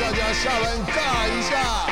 大家下班尬一下。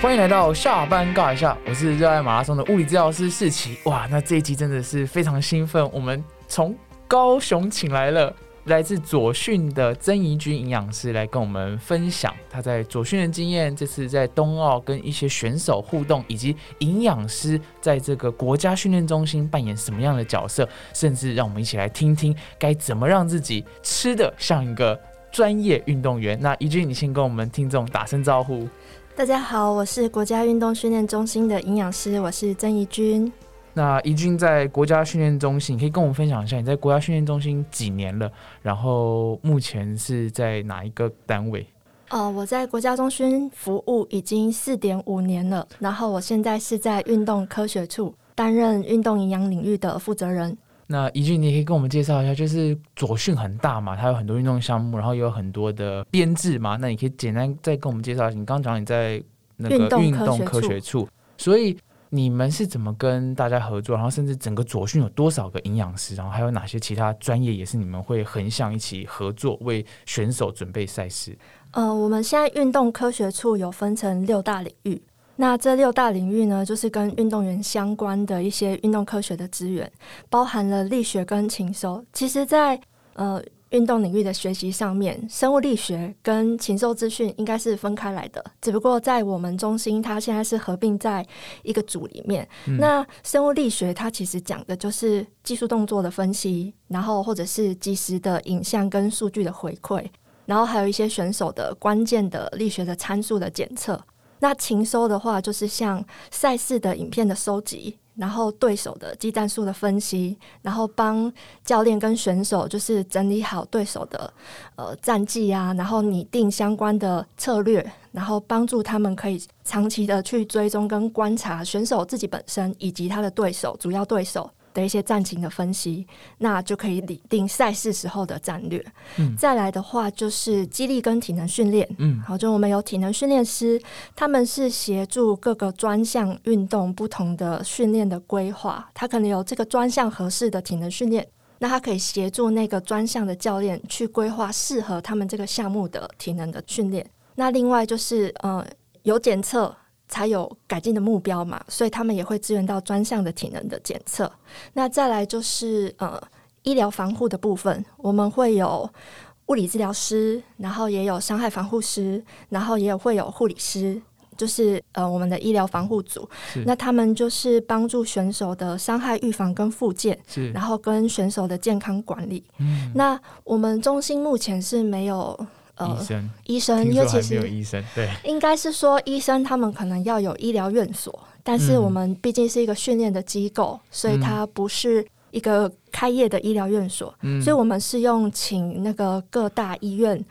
欢迎来到下班尬一下，我是热爱马拉松的物理治疗师世奇。哇，那这一集真的是非常兴奋，我们从高雄请来了来自左训的曾怡君营养师来跟我们分享他在左训的经验，这次在冬奥跟一些选手互动，以及营养师在这个国家训练中心扮演什么样的角色，甚至让我们一起来听听该怎么让自己吃的像一个专业运动员。那怡君，你先跟我们听众打声招呼。大家好，我是国家运动训练中心的营养师，我是曾怡君。那怡君在国家训练中心，你可以跟我们分享一下你在国家训练中心几年了？然后目前是在哪一个单位？哦，我在国家中心服务已经四点五年了，然后我现在是在运动科学处担任运动营养领域的负责人。那怡俊，你可以跟我们介绍一下，就是左训很大嘛，它有很多运动项目，然后也有很多的编制嘛。那你可以简单再跟我们介绍一下，你刚刚讲你在那个运动科学处，所以你们是怎么跟大家合作？然后甚至整个左训有多少个营养师？然后还有哪些其他专业也是你们会横向一起合作，为选手准备赛事？呃，我们现在运动科学处有分成六大领域。那这六大领域呢，就是跟运动员相关的一些运动科学的资源，包含了力学跟禽兽。其实，在呃运动领域的学习上面，生物力学跟禽兽资讯应该是分开来的。只不过在我们中心，它现在是合并在一个组里面。那生物力学它其实讲的就是技术动作的分析，然后或者是及时的影像跟数据的回馈，然后还有一些选手的关键的力学的参数的检测。那情收的话，就是像赛事的影片的收集，然后对手的技战术的分析，然后帮教练跟选手就是整理好对手的呃战绩啊，然后拟定相关的策略，然后帮助他们可以长期的去追踪跟观察选手自己本身以及他的对手主要对手。的一些战情的分析，那就可以拟定赛事时候的战略。嗯，再来的话就是激励跟体能训练。嗯，好，就我们有体能训练师，他们是协助各个专项运动不同的训练的规划。他可能有这个专项合适的体能训练，那他可以协助那个专项的教练去规划适合他们这个项目的体能的训练。那另外就是呃，有检测。才有改进的目标嘛，所以他们也会支援到专项的体能的检测。那再来就是呃医疗防护的部分，我们会有物理治疗师，然后也有伤害防护师，然后也有会有护理师，就是呃我们的医疗防护组。那他们就是帮助选手的伤害预防跟复健，然后跟选手的健康管理。嗯，那我们中心目前是没有。医生，医生，尤其是有医生，对，应该是说医生他们可能要有医疗院所，但是我们毕竟是一个训练的机构，所以它不是一个开业的医疗院所，所以我们是用请那个各大医院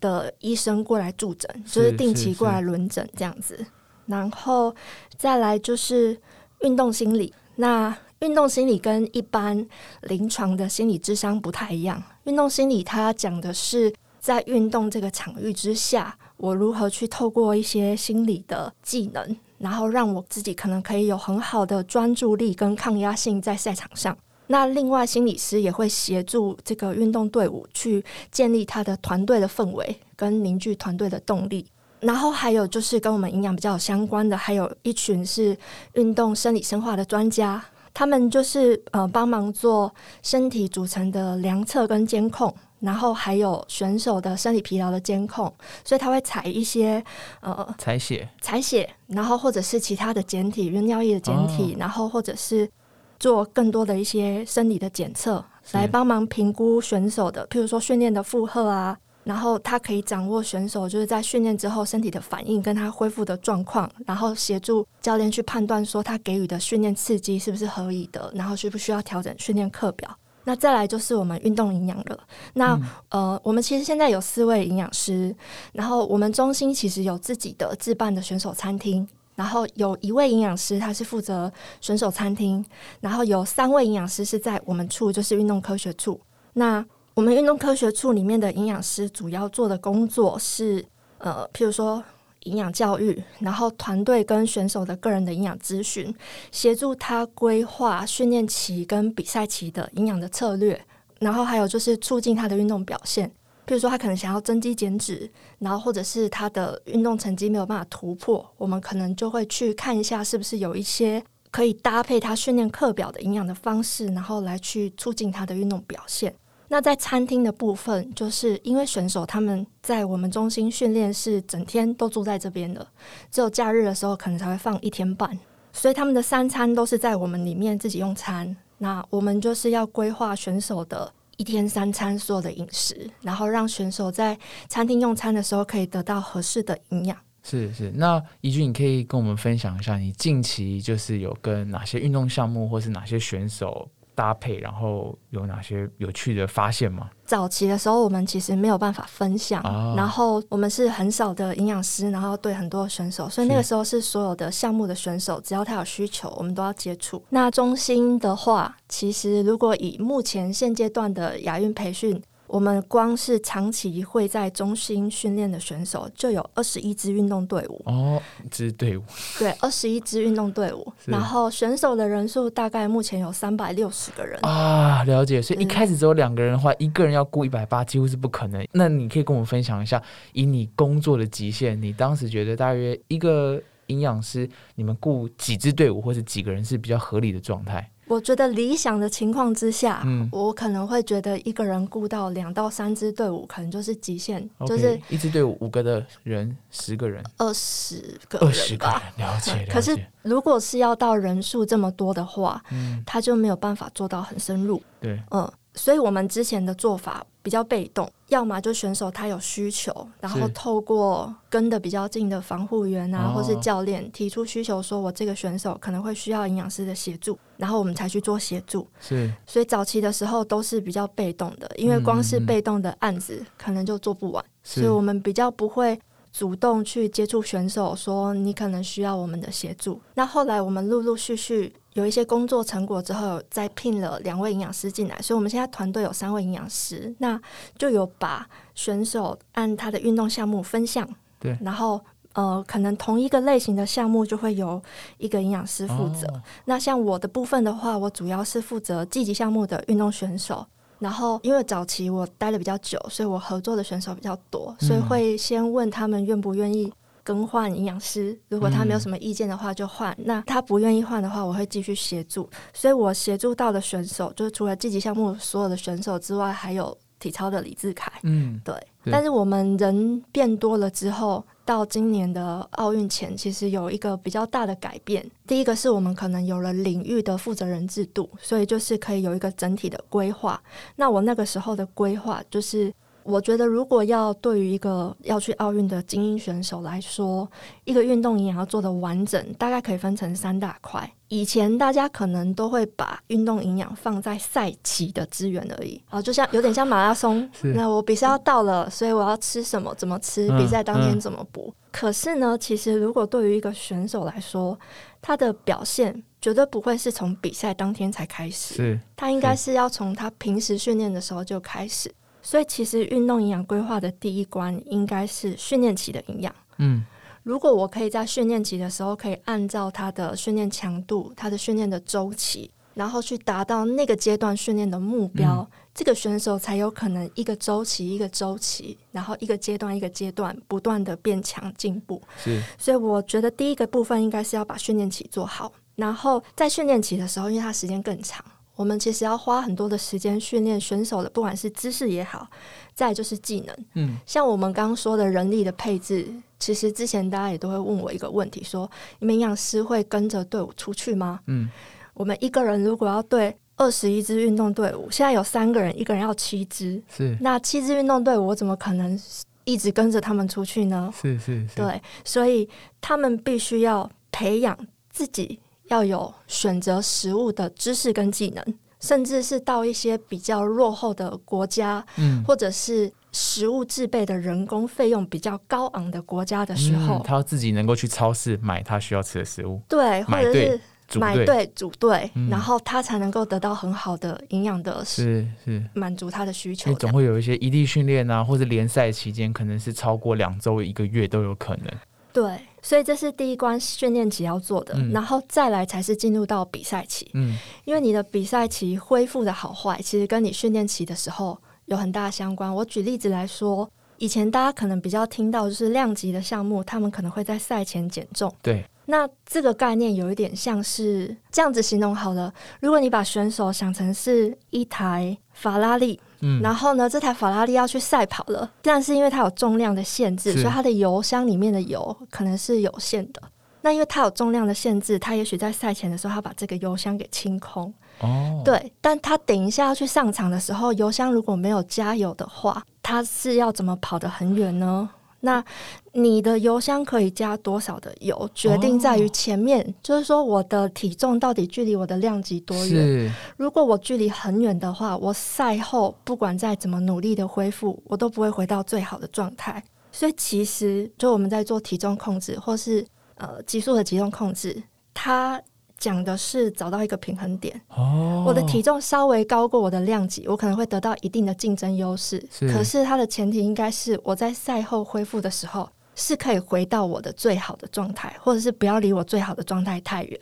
的医生过来助诊，就是定期过来轮诊这样子，然后再来就是运动心理，那运动心理跟一般临床的心理智商不太一样，运动心理它讲的是。在运动这个场域之下，我如何去透过一些心理的技能，然后让我自己可能可以有很好的专注力跟抗压性在赛场上。那另外，心理师也会协助这个运动队伍去建立他的团队的氛围跟凝聚团队的动力。然后还有就是跟我们营养比较相关的，还有一群是运动生理生化的专家，他们就是呃帮忙做身体组成的量测跟监控。然后还有选手的生理疲劳的监控，所以他会采一些呃采血、采血，然后或者是其他的检体、如尿液的检体，然后或者是做更多的一些生理的检测，来帮忙评估选手的，譬如说训练的负荷啊，然后他可以掌握选手就是在训练之后身体的反应跟他恢复的状况，然后协助教练去判断说他给予的训练刺激是不是合理的，然后需不需要调整训练课表。那再来就是我们运动营养了。那呃，我们其实现在有四位营养师，然后我们中心其实有自己的自办的选手餐厅，然后有一位营养师他是负责选手餐厅，然后有三位营养师是在我们处，就是运动科学处。那我们运动科学处里面的营养师主要做的工作是呃，譬如说。营养教育，然后团队跟选手的个人的营养咨询，协助他规划训练期跟比赛期的营养的策略，然后还有就是促进他的运动表现。譬如说他可能想要增肌减脂，然后或者是他的运动成绩没有办法突破，我们可能就会去看一下是不是有一些可以搭配他训练课表的营养的方式，然后来去促进他的运动表现。那在餐厅的部分，就是因为选手他们在我们中心训练是整天都住在这边的，只有假日的时候可能才会放一天半，所以他们的三餐都是在我们里面自己用餐。那我们就是要规划选手的一天三餐所有的饮食，然后让选手在餐厅用餐的时候可以得到合适的营养。是是，那怡君，你可以跟我们分享一下，你近期就是有跟哪些运动项目，或是哪些选手？搭配，然后有哪些有趣的发现吗？早期的时候，我们其实没有办法分享，然后我们是很少的营养师，然后对很多选手，所以那个时候是所有的项目的选手，只要他有需求，我们都要接触。那中心的话，其实如果以目前现阶段的亚运培训。我们光是长期会在中心训练的选手就有二十一支运动队伍哦，支队伍对，二十一支运动队伍，然后选手的人数大概目前有三百六十个人啊，了解。所以一开始只有两个人的话，一个人要雇一百八几乎是不可能。那你可以跟我们分享一下，以你工作的极限，你当时觉得大约一个营养师，你们雇几支队伍或者几个人是比较合理的状态？我觉得理想的情况之下，我可能会觉得一个人雇到两到三支队伍，可能就是极限，就是一支队伍五个的人，十个人，二十个，二十个人，了解。可是如果是要到人数这么多的话，他就没有办法做到很深入。对，嗯。所以，我们之前的做法比较被动，要么就选手他有需求，然后透过跟的比较近的防护员啊，或是教练提出需求，说我这个选手可能会需要营养师的协助，然后我们才去做协助。是，所以早期的时候都是比较被动的，因为光是被动的案子可能就做不完，所以我们比较不会。主动去接触选手，说你可能需要我们的协助。那后来我们陆陆续续有一些工作成果之后，再聘了两位营养师进来，所以我们现在团队有三位营养师，那就有把选手按他的运动项目分项，对，然后呃，可能同一个类型的项目就会由一个营养师负责。那像我的部分的话，我主要是负责积极项目的运动选手。然后，因为早期我待的比较久，所以我合作的选手比较多，所以会先问他们愿不愿意更换营养师。如果他没有什么意见的话，就换；那他不愿意换的话，我会继续协助。所以我协助到的选手，就是除了积极项目所有的选手之外，还有体操的李志凯。嗯，对。但是我们人变多了之后。到今年的奥运前，其实有一个比较大的改变。第一个是我们可能有了领域的负责人制度，所以就是可以有一个整体的规划。那我那个时候的规划就是。我觉得，如果要对于一个要去奥运的精英选手来说，一个运动营养要做的完整，大概可以分成三大块。以前大家可能都会把运动营养放在赛期的资源而已，啊，就像有点像马拉松。那我比赛要到了，所以我要吃什么，怎么吃，比赛当天怎么补。可是呢，其实如果对于一个选手来说，他的表现绝对不会是从比赛当天才开始，是他应该是要从他平时训练的时候就开始。所以，其实运动营养规划的第一关应该是训练期的营养。嗯，如果我可以在训练期的时候，可以按照他的训练强度、他的训练的周期，然后去达到那个阶段训练的目标，这个选手才有可能一个周期一个周期，然后一个阶段一个阶段不断的变强进步。是，所以我觉得第一个部分应该是要把训练期做好，然后在训练期的时候，因为它时间更长。我们其实要花很多的时间训练选手的，不管是姿势也好，再就是技能。嗯，像我们刚刚说的人力的配置，其实之前大家也都会问我一个问题：说你们营养师会跟着队伍出去吗？嗯，我们一个人如果要对二十一支运动队伍，现在有三个人，一个人要七支，是那七支运动队伍，我怎么可能一直跟着他们出去呢？是是，对，所以他们必须要培养自己。要有选择食物的知识跟技能，甚至是到一些比较落后的国家，嗯，或者是食物制备的人工费用比较高昂的国家的时候，他要自己能够去超市买他需要吃的食物，对，或者是买对组队，然后他才能够得到很好的营养的，是是满足他的需求。总会有一些异地训练啊，或者联赛期间可能是超过两周一个月都有可能。对。所以这是第一关训练期要做的，然后再来才是进入到比赛期。嗯，因为你的比赛期恢复的好坏，其实跟你训练期的时候有很大相关。我举例子来说，以前大家可能比较听到就是量级的项目，他们可能会在赛前减重。对，那这个概念有一点像是这样子形容好了。如果你把选手想成是一台法拉利，嗯，然后呢，这台法拉利要去赛跑了，但是因为它有重量的限制，所以它的油箱里面的油可能是有限的。那因为它有重量的限制，它也许在赛前的时候，它把这个油箱给清空。哦，对，但它等一下要去上场的时候，油箱如果没有加油的话，它是要怎么跑得很远呢？那你的油箱可以加多少的油，决定在于前面，就是说我的体重到底距离我的量级多远。如果我距离很远的话，我赛后不管再怎么努力的恢复，我都不会回到最好的状态。所以其实就我们在做体重控制，或是呃急速的体重控制，它讲的是找到一个平衡点。哦，我的体重稍微高过我的量级，我可能会得到一定的竞争优势。是可是它的前提应该是我在赛后恢复的时候是可以回到我的最好的状态，或者是不要离我最好的状态太远。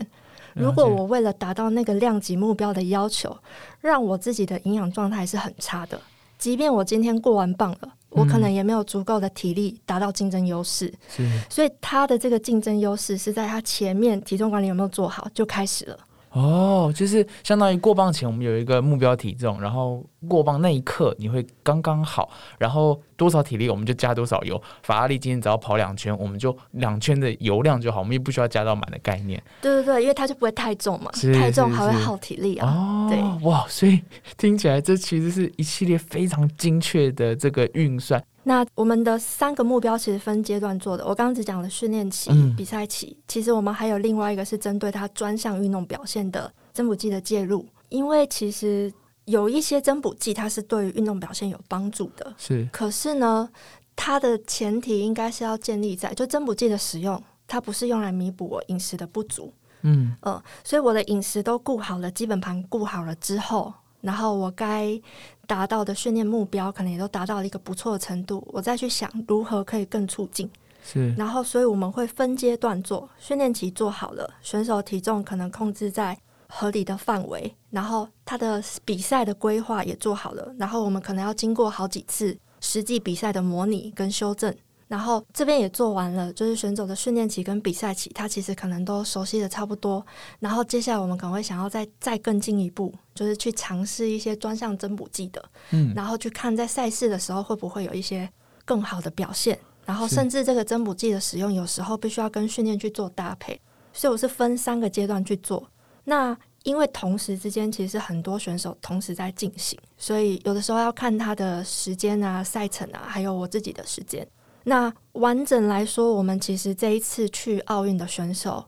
如果我为了达到那个量级目标的要求，让我自己的营养状态是很差的，即便我今天过完磅了，我可能也没有足够的体力达到竞争优势。是所以他的这个竞争优势是在他前面体重管理有没有做好就开始了。哦，就是相当于过磅前我们有一个目标体重，然后过磅那一刻你会刚刚好，然后多少体力我们就加多少油。法拉利今天只要跑两圈，我们就两圈的油量就好，我们也不需要加到满的概念。对对对，因为它就不会太重嘛是，太重还会耗体力啊。哦，对哇，所以听起来这其实是一系列非常精确的这个运算。那我们的三个目标其实分阶段做的，我刚刚只讲了训练期、嗯。比赛期，其实我们还有另外一个是针对他专项运动表现的增补剂的介入，因为其实有一些增补剂它是对于运动表现有帮助的，是。可是呢，它的前提应该是要建立在就增补剂的使用，它不是用来弥补我饮食的不足，嗯，嗯，所以我的饮食都顾好了，基本盘顾好了之后，然后我该达到的训练目标可能也都达到了一个不错的程度，我再去想如何可以更促进。是然后，所以我们会分阶段做，训练期做好了，选手体重可能控制在合理的范围，然后他的比赛的规划也做好了，然后我们可能要经过好几次实际比赛的模拟跟修正。然后这边也做完了，就是选手的训练期跟比赛期，他其实可能都熟悉的差不多。然后接下来我们可能会想要再再更进一步，就是去尝试一些专项增补剂的，嗯然后去看在赛事的时候会不会有一些更好的表现。然后甚至这个增补剂的使用，有时候必须要跟训练去做搭配，所以我是分三个阶段去做。那因为同时之间其实很多选手同时在进行，所以有的时候要看他的时间啊、赛程啊，还有我自己的时间。那完整来说，我们其实这一次去奥运的选手，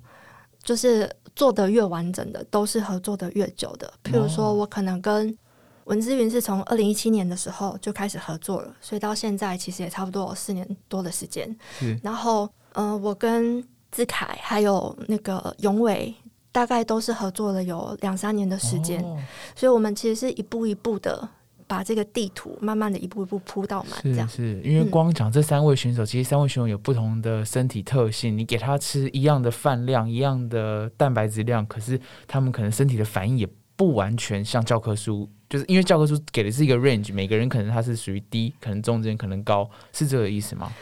就是做的越完整的，都是合作的越久的。譬如说，哦我可能跟文之云是从二零一七年的时候就开始合作了，所以到现在其实也差不多有四年多的时间。然后，呃，我跟志凯还有那个永伟，大概都是合作了有两三年的时间，哦所以我们其实是一步一步的把这个地图慢慢的一步一步铺到满，这样。是是，因为嗯光讲这三位选手，其实三位选手有不同的身体特性，你给他吃一样的饭量、一样的蛋白质量，可是他们可能身体的反应也不完全像教科书，就是因为教科书给的是一个 range，每个人可能他是属于低，可能中间，可能高，是这个意思吗？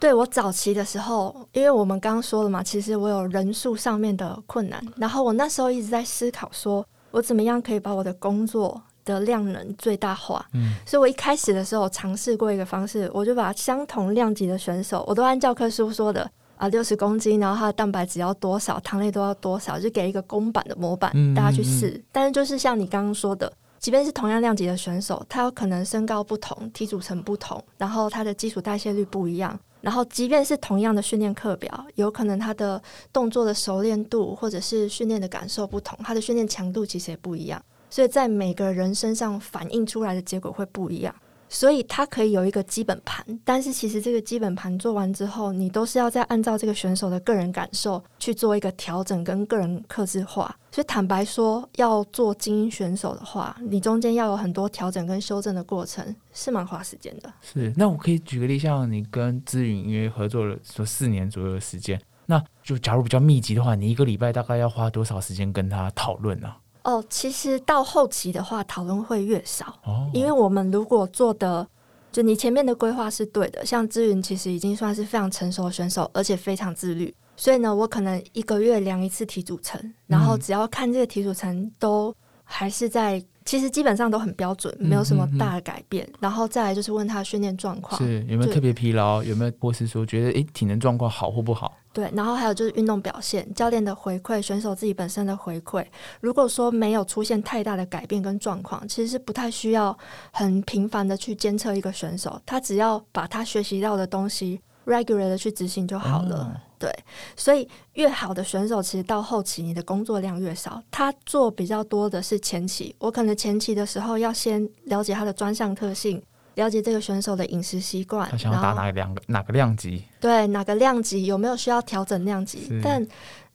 对我早期的时候，因为我们刚刚说了嘛，其实我有人数上面的困难，然后我那时候一直在思考说，我怎么样可以把我的工作的量能最大化。嗯，所以我一开始的时候尝试过一个方式，我就把相同量级的选手，我都按教科书说的啊，六十公斤，然后他的蛋白质要多少，糖类都要多少，就给一个公版的模板，嗯大家去试。但是就是像你刚刚说的。即便是同样量级的选手，他有可能身高不同、体组成不同，然后他的基础代谢率不一样，然后即便是同样的训练课表，有可能他的动作的熟练度或者是训练的感受不同，他的训练强度其实也不一样。所以在每个人身上反映出来的结果会不一样。所以它可以有一个基本盘，但是其实这个基本盘做完之后，你都是要再按照这个选手的个人感受去做一个调整跟个人克制化。所以坦白说，要做精英选手的话，你中间要有很多调整跟修正的过程，是蛮花时间的。是。那我可以举个例，像你跟资云因为合作了说四年左右的时间，那就假如比较密集的话，你一个礼拜大概要花多少时间跟他讨论呢？哦，其实到后期的话，讨论会越少，哦，因为我们如果做的，就你前面的规划是对的，像志云其实已经算是非常成熟的选手，而且非常自律，所以呢，我可能一个月量一次体组成，然后只要看这个体组成都还是在，其实基本上都很标准，没有什么大的改变，然后再来就是问他的训练状况，是有没有特别疲劳，有没有或是说觉得诶体能状况好或不好？对，然后还有就是运动表现、教练的回馈、选手自己本身的回馈。如果说没有出现太大的改变跟状况，其实是不太需要很频繁的去监测一个选手，他只要把他学习到的东西 regular 的去执行就好了。哦对，所以越好的选手，其实到后期你的工作量越少。他做比较多的是前期，我可能前期的时候要先了解他的专项特性，了解这个选手的饮食习惯，他想要打哪两个哪个量级？对哪个量级有没有需要调整量级？但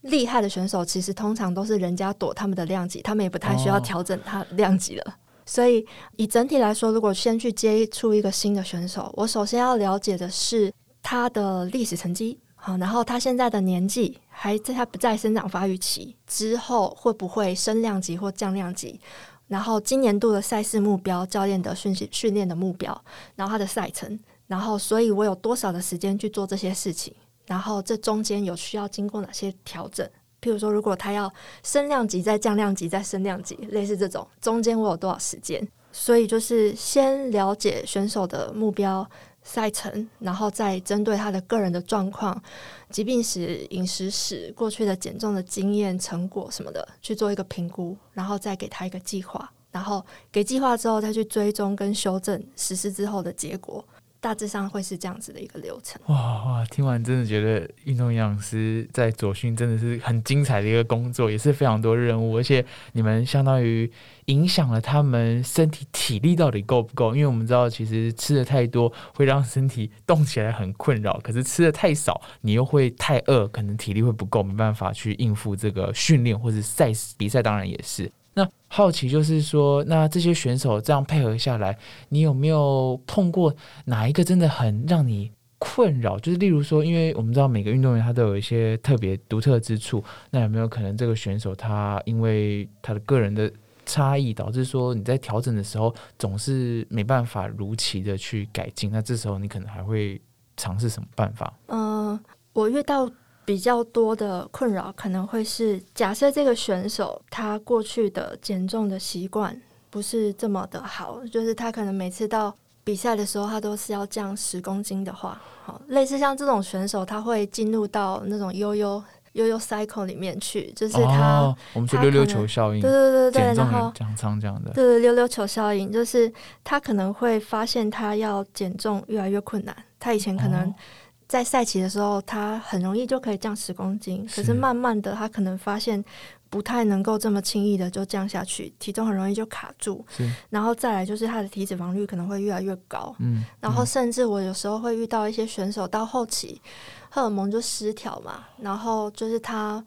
厉害的选手其实通常都是人家躲他们的量级，他们也不太需要哦调整他量级了。所以以整体来说，如果先去接触一个新的选手，我首先要了解的是他的历史成绩，好，然后他现在的年纪还在他不在生长发育期之后，会不会升量级或降量级？然后今年度的赛事目标、教练的训训练的目标，然后他的赛程，然后所以我有多少的时间去做这些事情，然后这中间有需要经过哪些调整？譬如说，如果他要升量级再降量级再升量级，类似这种，中间我有多少时间？所以就是先了解选手的目标、赛程，然后再针对他的个人的状况、疾病史、饮食史、过去的减重的经验、成果什么的去做一个评估，然后再给他一个计划，然后给计划之后再去追踪跟修正实施之后的结果，大致上会是这样子的一个流程。哇哇！听完真的觉得运动营养师在左训真的是很精彩的一个工作，也是非常多任务，而且你们相当于影响了他们身体体力到底够不够？因为我们知道，其实吃的太多会让身体动起来很困扰，可是吃的太少，你又会太饿，可能体力会不够，没办法去应付这个训练或者赛事比赛，当然也是。那好奇就是说，那这些选手这样配合下来，你有没有碰过哪一个真的很让你困扰？就是例如说，因为我们知道每个运动员他都有一些特别独特之处，那有没有可能这个选手他因为他的个人的差异，导致说你在调整的时候总是没办法如期的去改进？那这时候你可能还会尝试什么办法？嗯，我遇到比较多的困扰，可能会是假设这个选手他过去的减重的习惯不是这么的好，就是他可能每次到比赛的时候，他都是要降十公斤的话，好，类似像这种选手，他会进入到那种悠悠悠悠 cycle 里面去，就是他，哦、我们说溜溜球效应，对对对对，减重然后人降仓这样的。对溜溜球效应，就是他可能会发现他要减重越来越困难，他以前可能哦在赛期的时候，他很容易就可以降十公斤，可是是慢慢的，他可能发现不太能够这么轻易的就降下去，体重很容易就卡住，是，然后再来就是他的体脂肪率可能会越来越高，嗯，然后嗯。甚至我有时候会遇到一些选手到后期荷尔蒙就失调嘛，然后就是他，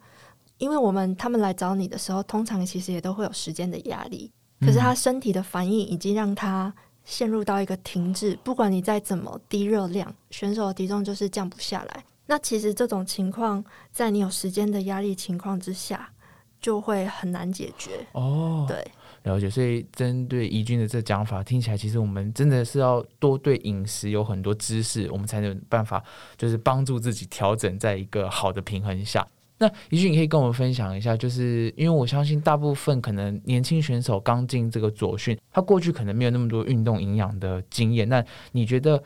因为我们他们来找你的时候，通常其实也都会有时间的压力，可是他身体的反应已经让他陷入到一个停滞，不管你再怎么低热量，选手的体重就是降不下来。那其实这种情况，在你有时间的压力情况之下，就会很难解决。哦，对，了解。所以针对怡君的这讲法，听起来其实我们真的是要多对饮食有很多知识，我们才能有办法就是帮助自己调整在一个好的平衡下。那也许，你可以跟我们分享一下，就是因为我相信大部分可能年轻选手刚进这个左训，他过去可能没有那么多运动营养的经验。那你觉得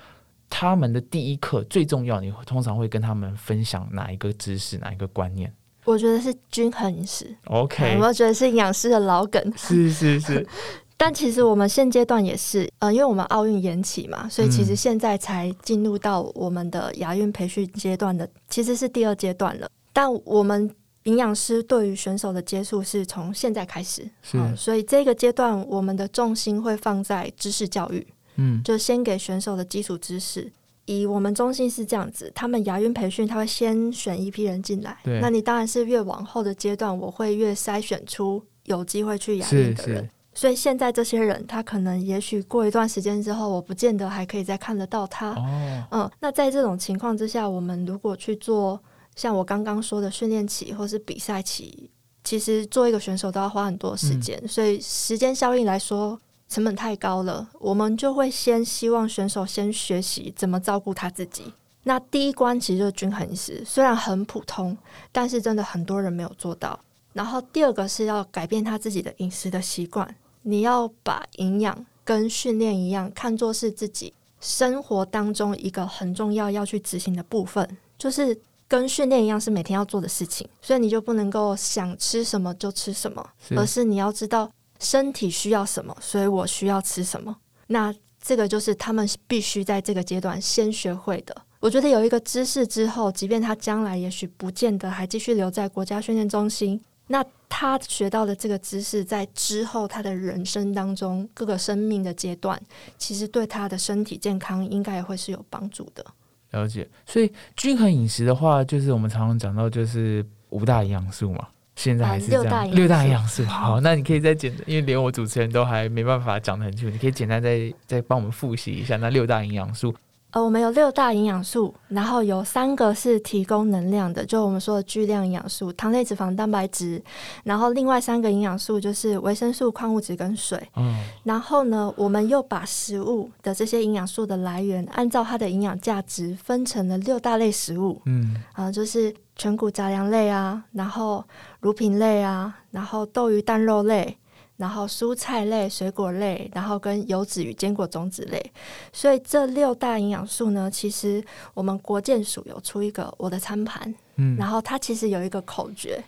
他们的第一课最重要，你通常会跟他们分享哪一个知识、哪一个观念我觉得是均衡饮食。？OK，我觉得是营养师的老梗？是是是，但其实我们现阶段也是，呃，因为我们奥运延期嘛，所以其实嗯现在才进入到我们的亚运培训阶段的，其实是第二阶段了。但我们营养师对于选手的接触是从现在开始，是嗯所以这个阶段我们的重心会放在知识教育，嗯，就先给选手的基础知识。以我们中心是这样子，他们牙运培训他会先选一批人进来对，那你当然是越往后的阶段，我会越筛选出有机会去亚是运的人是。所以现在这些人，他可能也许过一段时间之后，我不见得还可以再看得到他。哦，嗯，那在这种情况之下，我们如果去做像我刚刚说的训练期或是比赛期，其实做一个选手都要花很多时间，所以时间效应来说成本太高了。我们就会先希望选手先学习怎么照顾他自己。那第一关其实就是均衡饮食，虽然很普通，但是真的很多人没有做到。然后第二个是要改变他自己的饮食的习惯，你要把营养跟训练一样，看作是自己生活当中一个很重要要去执行的部分，就是跟训练一样是每天要做的事情。所以你就不能够想吃什么就吃什么，是而是你要知道身体需要什么，所以我需要吃什么。那这个就是他们必须在这个阶段先学会的。我觉得有一个知识之后，即便他将来也许不见得还继续留在国家训练中心，那他学到的这个知识，在之后他的人生当中各个生命的阶段，其实对他的身体健康应该也会是有帮助的。了解。所以均衡饮食的话，就是我们常常讲到就是五大营养素嘛。现在还是这样，啊六大营养素六大营养素。好，那你可以再简单，因为连我主持人都还没办法讲的很清楚，你可以简单再再帮我们复习一下那六大营养素。呃，我们有六大营养素，然后有三个是提供能量的，就我们说的巨量营养素，糖类、脂肪、蛋白质。然后另外三个营养素就是维生素、矿物质跟水。嗯，然后呢，我们又把食物的这些营养素的来源，按照它的营养价值分成了六大类食物。嗯，啊、就是全谷杂粮类啊，然后乳品类啊，然后豆鱼蛋肉类，然后蔬菜类、水果类，然后跟油脂与坚果种子类。所以这六大营养素呢，其实我们国健署有出一个我的餐盘，嗯然后它其实有一个口诀，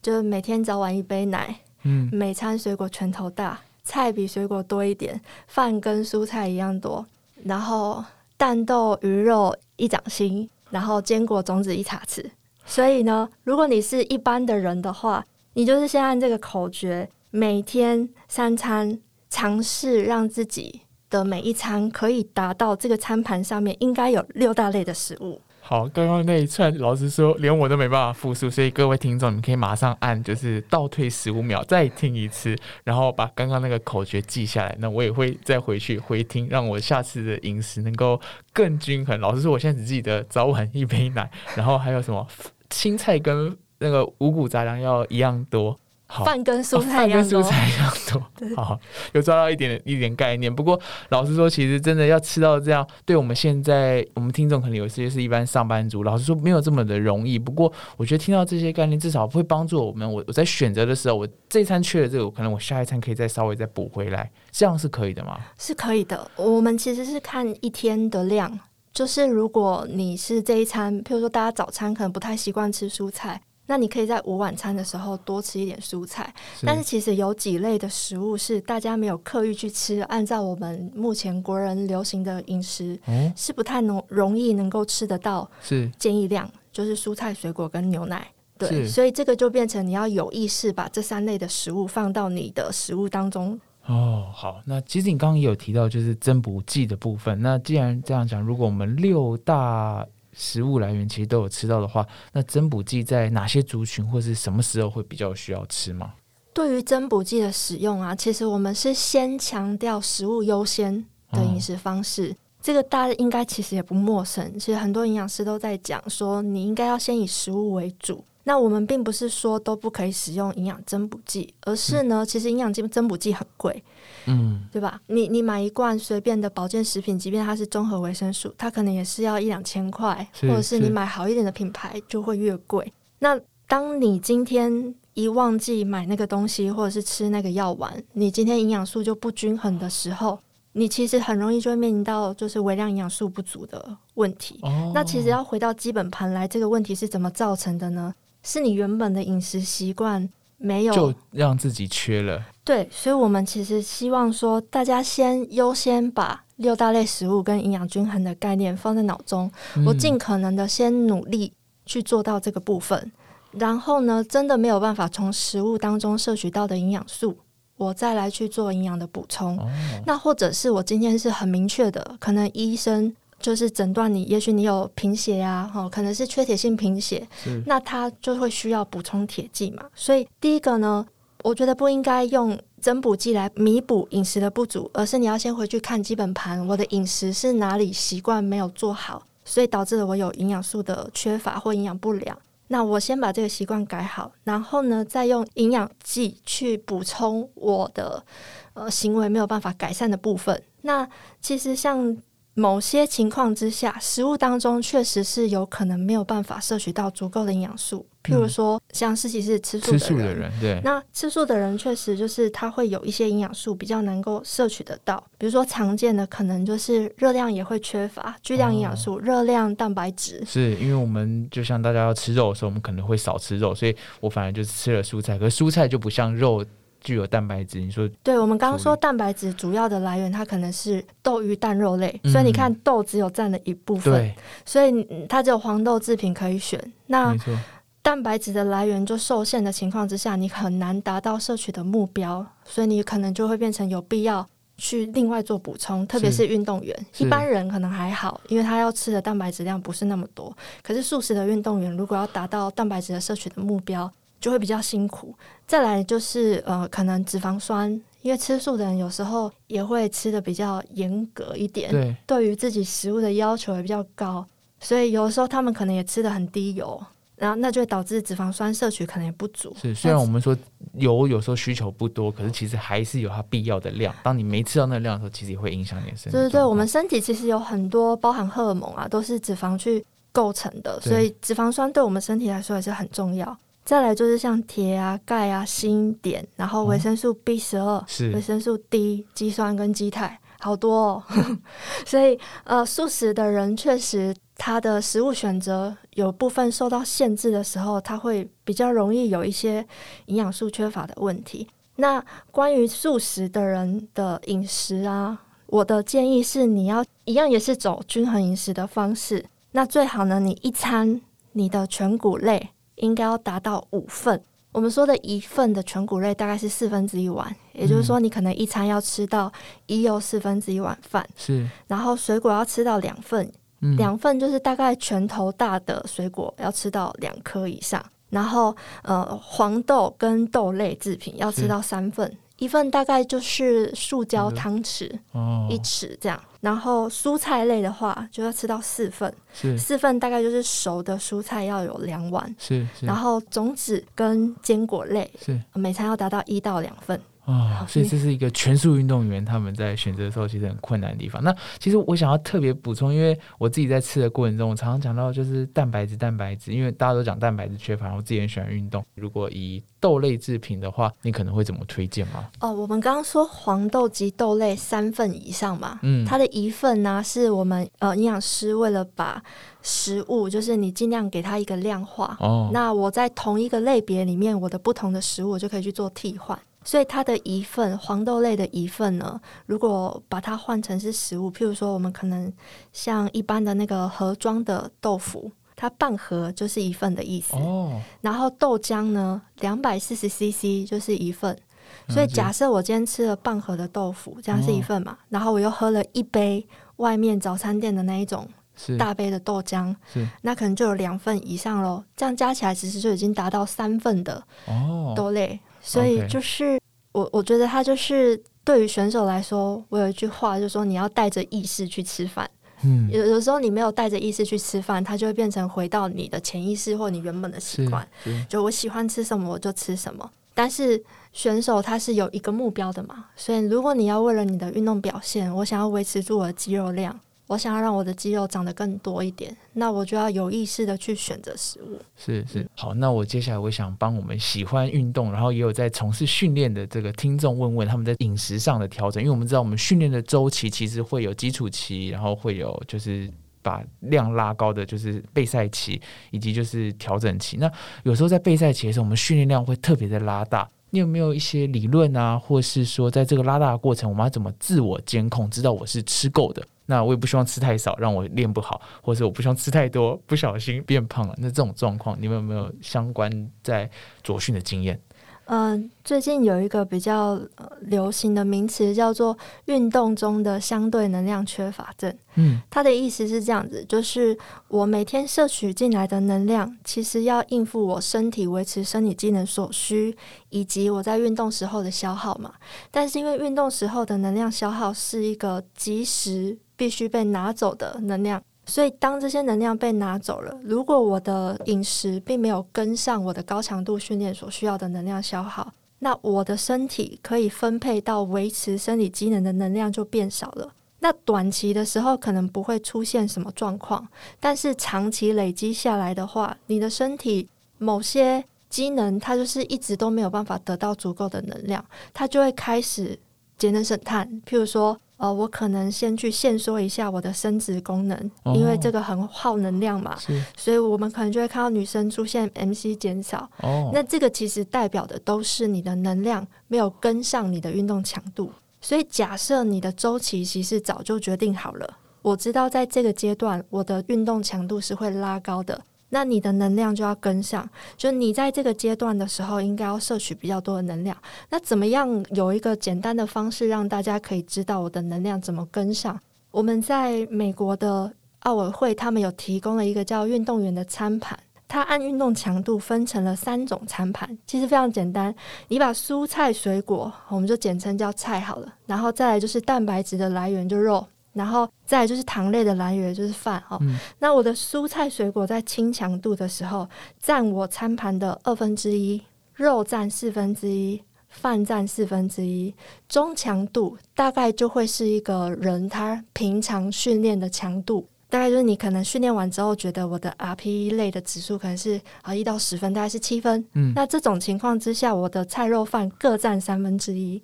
就是每天早晚一杯奶，嗯，每餐水果拳头大，菜比水果多一点，饭跟蔬菜一样多，然后蛋豆鱼肉一掌心，然后坚果种子一茶匙。所以呢，如果你是一般的人的话，你就是先按这个口诀，每天三餐尝试让自己的每一餐可以达到这个餐盘上面应该有六大类的食物。好，刚刚那一串，老实说，连我都没办法复述，所以各位听众，你们可以马上按，就是倒退十五秒，再听一次，然后把刚刚那个口诀记下来。那我也会再回去回听，让我下次的饮食能够更均衡。老实说，我现在只记得早晚一杯奶，然后还有什么青菜跟那个五谷杂粮要一样多。好，饭跟蔬哦菜一样多。饭跟蔬菜一样多。好，有抓到一点一点概念。不过老实说，其实真的要吃到这样，对我们现在我们听众可能有些是一般上班族，老实说没有这么的容易。不过我觉得听到这些概念，至少会帮助我们。我我在选择的时候，我这一餐缺了这个，我可能我下一餐可以再稍微再补回来，这样是可以的吗？是可以的。我们其实是看一天的量，就是如果你是这一餐，譬如说大家早餐可能不太习惯吃蔬菜，那你可以在午晚餐的时候多吃一点蔬菜。但是其实有几类的食物是大家没有刻意去吃，按照我们目前国人流行的饮食哦，是不太能容易能够吃得到是建议量，就是蔬菜、水果跟牛奶。对，所以这个就变成你要有意识把这三类的食物放到你的食物当中哦，好，那其实你刚刚也有提到就是增补剂的部分。那既然这样讲，如果我们六大食物来源其实都有吃到的话，那增补剂在哪些族群或是什么时候会比较需要吃吗？对于增补剂的使用啊，其实我们是先强调食物优先的饮食方式。这个大家应该其实也不陌生，其实很多营养师都在讲说，你应该要先以食物为主。那我们并不是说都不可以使用营养增补剂，而是呢，其实营养增补剂很贵，嗯，对吧？你你买一罐随便的保健食品，即便它是综合维生素，它可能也是要一两千块，或者是你买好一点的品牌就会越贵。那当你今天一忘记买那个东西，或者是吃那个药丸，你今天营养素就不均衡的时候，你其实很容易就会面临到就是微量营养素不足的问题。哦，那其实要回到基本盘来，这个问题是怎么造成的呢？是你原本的饮食习惯没有就让自己缺了。对，所以我们其实希望说，大家先优先把六大类食物跟营养均衡的概念放在脑中，我嗯尽可能的先努力去做到这个部分，然后呢，真的没有办法从食物当中摄取到的营养素，我再来去做营养的补充。哦，那或者是我今天是很明确的，可能医生就是诊断你，也许你有贫血啊，哈，可能是缺铁性贫血，那他就会需要补充铁剂嘛。所以第一个呢，我觉得不应该用增补剂来弥补饮食的不足，而是你要先回去看基本盘，我的饮食是哪里习惯没有做好，所以导致了我有营养素的缺乏或营养不良。那我先把这个习惯改好，然后呢，再用营养剂去补充我的呃行为没有办法改善的部分。那其实像。某些情况之下，食物当中确实是有可能没有办法摄取到足够的营养素。譬如说，像实习是吃素的人，对，那吃素的人确实就是他会有一些营养素比较能够摄取得到。比如说，常见的可能就是热量也会缺乏，巨量营养素、热量、蛋白质。是因为我们就像大家要吃肉的时候，我们可能会少吃肉，所以我反而就是吃了蔬菜。可蔬菜就不像肉。具有蛋白质，你说对，我们刚刚说蛋白质主要的来源，它可能是豆、鱼、蛋、肉类，所以你看豆只有占了一部分，所以它只有黄豆制品可以选。那蛋白质的来源就受限的情况之下，你很难达到摄取的目标，所以你可能就会变成有必要去另外做补充，特别是运动员，一般人可能还好，因为他要吃的蛋白质量不是那么多。可是素食的运动员，如果要达到蛋白质的摄取的目标，就会比较辛苦。再来就是呃，可能脂肪酸，因为吃素的人有时候也会吃的比较严格一点，对，对于自己食物的要求也比较高，所以有的时候他们可能也吃的很低油，然后那就会导致脂肪酸摄取可能也不足。是，虽然我们说油有时候需求不多，可是其实还是有它必要的量。当你没吃到那个量的时候，其实也会影响你的身体。对对对，我们身体其实有很多包含荷尔蒙啊，都是脂肪去构成的，所以脂肪酸对我们身体来说也是很重要。再来就是像铁啊、钙啊、锌、碘，然后维生素 B 十二、维生素 D、肌酸跟肌肽，好多哦。所以呃，素食的人确实他的食物选择有部分受到限制的时候，他会比较容易有一些营养素缺乏的问题。那关于素食的人的饮食啊，我的建议是你要一样也是走均衡饮食的方式。那最好呢，你一餐你的全谷类。应该要达到五份。我们说的一份的全谷类大概是四分之一碗，也就是说，你可能一餐要吃到一又四分之一碗饭。是，然后水果要吃到两份，两份就是大概拳头大的水果要吃到两颗以上。然后，呃，黄豆跟豆类制品要吃到三份。一份大概就是塑胶汤匙一匙这样，然后蔬菜类的话就要吃到四份，四份大概就是熟的蔬菜要有两碗，是，然后种子跟坚果类是。每餐要达到一到两份。啊，所以这是一个全速运动员他们在选择的时候其实很困难的地方。那其实我想要特别补充，因为我自己在吃的过程中，我常常讲到就是蛋白质，蛋白质，因为大家都讲蛋白质缺乏，我自己很喜欢运动。如果以豆类制品的话，你可能会怎么推荐吗？哦，我们刚刚说黄豆及豆类三份以上嘛，嗯，它的一份呢是我们呃营养师为了把食物就是你尽量给它一个量化哦，那我在同一个类别里面，我的不同的食物我就可以去做替换。所以它的一份黄豆类的一份呢，如果把它换成是食物，譬如说我们可能像一般的那个盒装的豆腐，它半盒就是一份的意思。哦。然后豆浆呢，两百四十 CC 就是一份。所以假设我今天吃了半盒的豆腐，这样是一份嘛？然后我又喝了一杯外面早餐店的那一种大杯的豆浆，那可能就有两份以上喽。这样加起来其实就已经达到三份的豆类。所以就是我，我觉得他就是对于选手来说，我有一句话，就是说你要带着意识去吃饭。嗯，有有时候你没有带着意识去吃饭，它就会变成回到你的潜意识或你原本的习惯。就我喜欢吃什么，我就吃什么。但是选手他是有一个目标的嘛，所以如果你要为了你的运动表现，我想要维持住我的肌肉量。我想要让我的肌肉长得更多一点，那我就要有意识的去选择食物。是是，好，那我接下来我想帮我们喜欢运动，然后也有在从事训练的这个听众问问他们在饮食上的调整，因为我们知道我们训练的周期其实会有基础期，然后会有就是把量拉高的就是备赛期，以及就是调整期。那有时候在备赛期的时候，我们训练量会特别的拉大。你有没有一些理论啊，或是说在这个拉大的过程，我们要怎么自我监控，知道我是吃够的？那我也不希望吃太少，让我练不好，或者我不希望吃太多，不小心变胖了。那这种状况，你们有没有相关在左训的经验？嗯，最近有一个比较流行的名词叫做“运动中的相对能量缺乏症”。嗯，它的意思是这样子，就是我每天摄取进来的能量，其实要应付我身体维持生理机能所需，以及我在运动时候的消耗嘛。但是因为运动时候的能量消耗是一个及时必须被拿走的能量。所以当这些能量被拿走了，如果我的饮食并没有跟上我的高强度训练所需要的能量消耗，那我的身体可以分配到维持生理机能的能量就变少了。那短期的时候可能不会出现什么状况，但是长期累积下来的话，你的身体某些机能它就是一直都没有办法得到足够的能量，它就会开始节能省碳。譬如说，呃，我可能先去限缩一下我的生殖功能，因为这个很耗能量嘛，所以我们可能就会看到女生出现 MC 减少。哦，那这个其实代表的都是你的能量没有跟上你的运动强度。所以，假设你的周期其实早就决定好了，我知道在这个阶段我的运动强度是会拉高的，那你的能量就要跟上。就你在这个阶段的时候，应该要摄取比较多的能量。那怎么样有一个简单的方式让大家可以知道我的能量怎么跟上？我们在美国的奥委会，他们有提供了一个叫运动员的餐盘。它按运动强度分成了三种餐盘，其实非常简单。你把蔬菜水果，我们就简称叫菜好了，然后再来就是蛋白质的来源就肉，然后再就是糖类的来源就是饭哦。那我的蔬菜水果在轻强度的时候，占我餐盘的二分之一，肉占四分之一，饭占四分之一。中强度大概就会是一个人他平常训练的强度。大概就是你可能训练完之后，觉得我的 RPE 类的指数可能是啊一到十分，大概是七分。嗯，那这种情况之下，我的菜肉饭各占三分之一，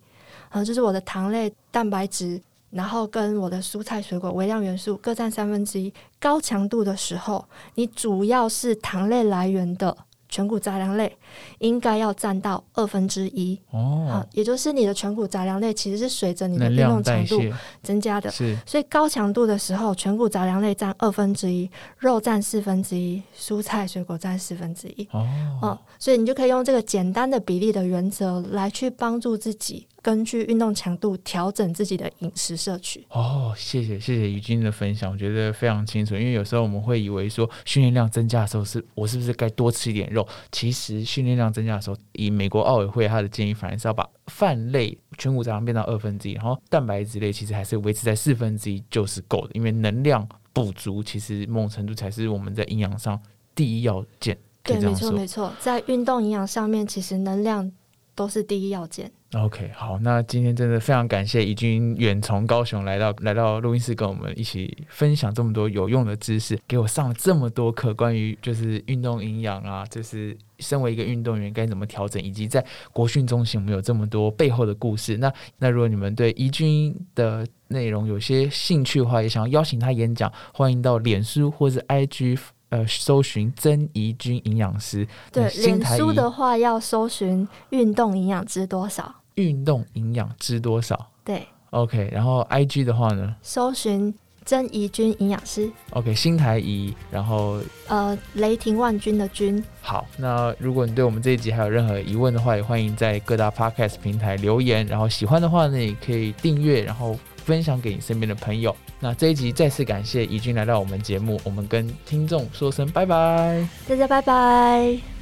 啊，就是我的糖类、蛋白质，然后跟我的蔬菜水果微量元素各占三分之一。高强度的时候，你主要是糖类来源的。全谷杂粮类应该要占到二分之一哦，也就是你的全谷杂粮类其实是随着你的运动强度增加的，是，所以高强度的时候，全谷杂粮类占二分之一，肉占四分之一，蔬菜水果占四分之一哦，嗯，所以你就可以用这个简单的比例的原则来去帮助自己。根据运动强度调整自己的饮食摄取。哦，谢谢谢谢于君的分享，我觉得非常清楚。因为有时候我们会以为说训练量增加的时候是我是不是该多吃一点肉？其实训练量增加的时候，以美国奥委会他的建议，反而是要把饭类全谷杂粮变到二分之一，然后蛋白质类其实还是维持在四分之一就是够的。因为能量补足，其实某种程度才是我们在营养上第一要件。对，没错没错，在运动营养上面，其实能量都是第一要件。OK，好，那今天真的非常感谢怡君远从高雄来到来到录音室，跟我们一起分享这么多有用的知识，给我上了这么多课，关于就是运动营养啊，就是身为一个运动员该怎么调整，以及在国训中心我们有这么多背后的故事。那那如果你们对怡君的内容有些兴趣的话，也想要邀请他演讲，欢迎到脸书或者 IG 呃搜寻曾怡君营养师。对，脸书的话要搜寻运动营养知多少。运动营养知多少？对，OK。然后 IG 的话呢？搜寻曾怡君营养师。OK，新台怡，然后呃，雷霆万钧的钧。好，那如果你对我们这一集还有任何疑问的话，也欢迎在各大 Podcast 平台留言。然后喜欢的话呢，也可以订阅，然后分享给你身边的朋友。那这一集再次感谢怡君来到我们节目，我们跟听众说声拜拜，大家拜拜。